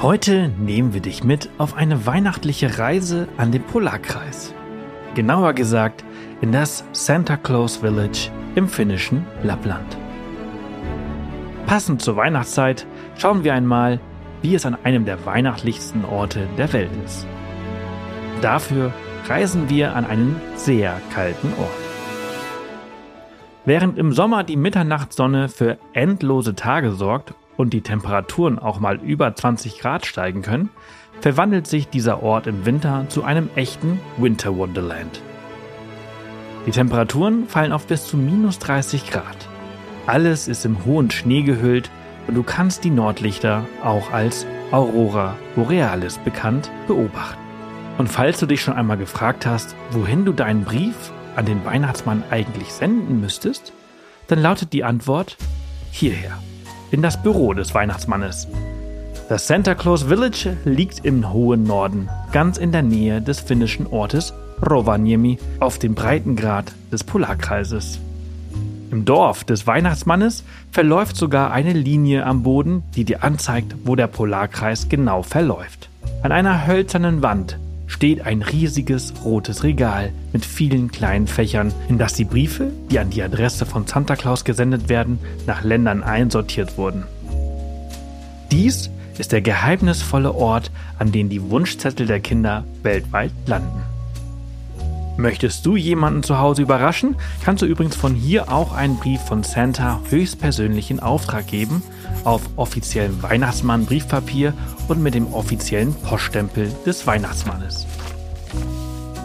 Heute nehmen wir dich mit auf eine weihnachtliche Reise an den Polarkreis. Genauer gesagt in das Santa Claus Village im finnischen Lappland. Passend zur Weihnachtszeit schauen wir einmal, wie es an einem der weihnachtlichsten Orte der Welt ist. Dafür reisen wir an einen sehr kalten Ort. Während im Sommer die Mitternachtssonne für endlose Tage sorgt und die Temperaturen auch mal über 20 Grad steigen können, verwandelt sich dieser Ort im Winter zu einem echten Winter Wonderland. Die Temperaturen fallen auf bis zu minus 30 Grad. Alles ist im hohen Schnee gehüllt und du kannst die Nordlichter auch als Aurora Borealis bekannt beobachten. Und falls du dich schon einmal gefragt hast, wohin du deinen Brief an den Weihnachtsmann eigentlich senden müsstest, dann lautet die Antwort hierher in das Büro des Weihnachtsmannes. Das Santa Claus Village liegt im hohen Norden, ganz in der Nähe des finnischen Ortes Rovaniemi auf dem Breitengrad des Polarkreises. Im Dorf des Weihnachtsmannes verläuft sogar eine Linie am Boden, die dir anzeigt, wo der Polarkreis genau verläuft. An einer hölzernen Wand steht ein riesiges rotes Regal mit vielen kleinen Fächern, in das die Briefe, die an die Adresse von Santa Claus gesendet werden, nach Ländern einsortiert wurden. Dies ist der geheimnisvolle Ort, an dem die Wunschzettel der Kinder weltweit landen. Möchtest du jemanden zu Hause überraschen, kannst du übrigens von hier auch einen Brief von Santa höchstpersönlich in Auftrag geben, auf offiziellem Weihnachtsmann-Briefpapier und mit dem offiziellen Poststempel des Weihnachtsmannes.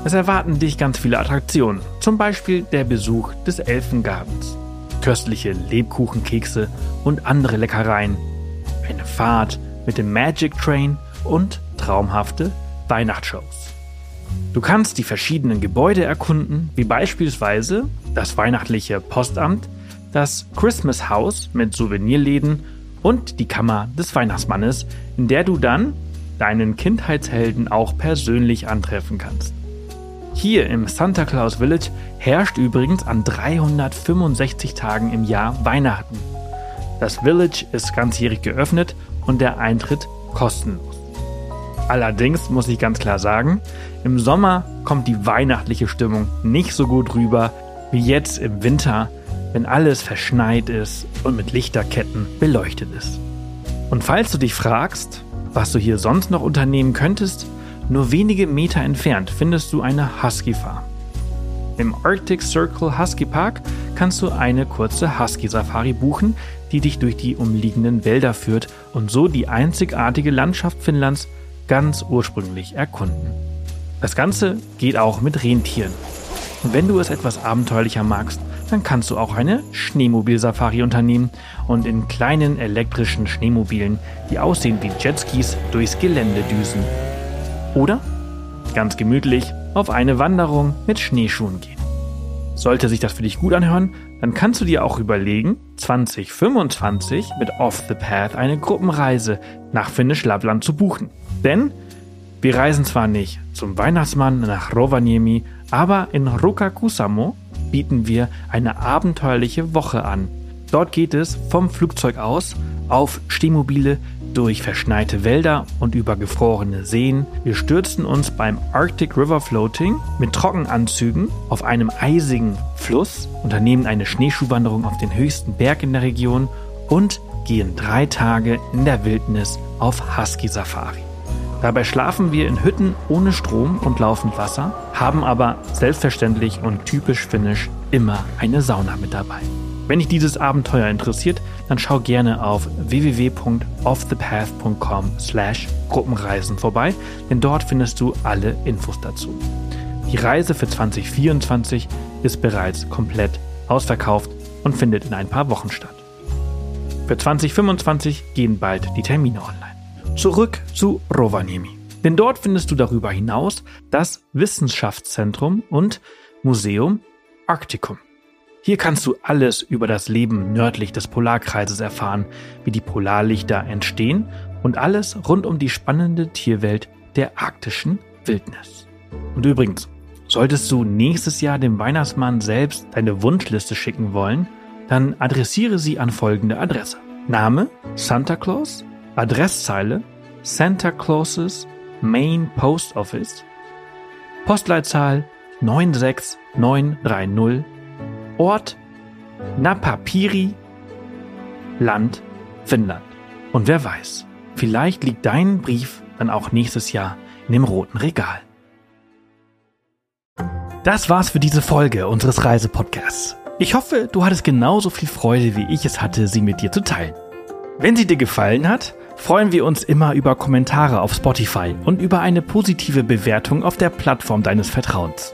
Es erwarten dich ganz viele Attraktionen, zum Beispiel der Besuch des Elfengartens, köstliche Lebkuchenkekse und andere Leckereien, eine Fahrt mit dem Magic Train und traumhafte Weihnachtsshows. Du kannst die verschiedenen Gebäude erkunden, wie beispielsweise das weihnachtliche Postamt, das Christmas House mit Souvenirläden und die Kammer des Weihnachtsmannes, in der du dann deinen Kindheitshelden auch persönlich antreffen kannst. Hier im Santa Claus Village herrscht übrigens an 365 Tagen im Jahr Weihnachten. Das Village ist ganzjährig geöffnet und der Eintritt kostenlos. Allerdings muss ich ganz klar sagen, im Sommer kommt die weihnachtliche Stimmung nicht so gut rüber wie jetzt im Winter, wenn alles verschneit ist und mit Lichterketten beleuchtet ist. Und falls du dich fragst, was du hier sonst noch unternehmen könntest, nur wenige Meter entfernt findest du eine Husky Farm. Im Arctic Circle Husky Park kannst du eine kurze Husky Safari buchen, die dich durch die umliegenden Wälder führt und so die einzigartige Landschaft Finnlands ganz ursprünglich erkunden. Das Ganze geht auch mit Rentieren. Und wenn du es etwas abenteuerlicher magst, dann kannst du auch eine Schneemobil-Safari unternehmen und in kleinen elektrischen Schneemobilen, die aussehen wie Jetskis, durchs Gelände düsen. Oder ganz gemütlich auf eine Wanderung mit Schneeschuhen gehen. Sollte sich das für dich gut anhören, dann kannst du dir auch überlegen, 2025 mit Off the Path eine Gruppenreise nach Finnisch Lappland zu buchen. Denn Wir reisen zwar nicht zum Weihnachtsmann nach Rovaniemi, aber in Rukakusamo bieten wir eine abenteuerliche Woche an. Dort geht es vom Flugzeug aus auf Stehmobile durch verschneite Wälder und über gefrorene Seen. Wir stürzen uns beim Arctic River Floating mit Trockenanzügen auf einem eisigen Fluss, unternehmen eine Schneeschuhwanderung auf den höchsten Berg in der Region und gehen drei Tage in der Wildnis auf Husky Safari. Dabei schlafen wir in Hütten ohne Strom und laufend Wasser, haben aber selbstverständlich und typisch finnisch immer eine Sauna mit dabei. Wenn dich dieses Abenteuer interessiert, dann schau gerne auf www.offthepath.com slash Gruppenreisen vorbei, denn dort findest du alle Infos dazu. Die Reise für 2024 ist bereits komplett ausverkauft und findet in ein paar Wochen statt. Für 2025 gehen bald die Termine online. Zurück zu Rovaniemi. Denn dort findest du darüber hinaus das Wissenschaftszentrum und Museum Arcticum. Hier kannst du alles über das Leben nördlich des Polarkreises erfahren, wie die Polarlichter entstehen und alles rund um die spannende Tierwelt der arktischen Wildnis. Und übrigens, solltest du nächstes Jahr dem Weihnachtsmann selbst deine Wunschliste schicken wollen, dann adressiere sie an folgende Adresse. Name Santa Claus Adresszeile Santa Clauses Main Post Office, Postleitzahl 96930, Ort Napapiri, Land Finnland. Und wer weiß, vielleicht liegt dein Brief dann auch nächstes Jahr in dem roten Regal. Das war's für diese Folge unseres Reisepodcasts. Ich hoffe, du hattest genauso viel Freude, wie ich es hatte, sie mit dir zu teilen. Wenn sie dir gefallen hat, freuen wir uns immer über Kommentare auf Spotify und über eine positive Bewertung auf der Plattform deines Vertrauens.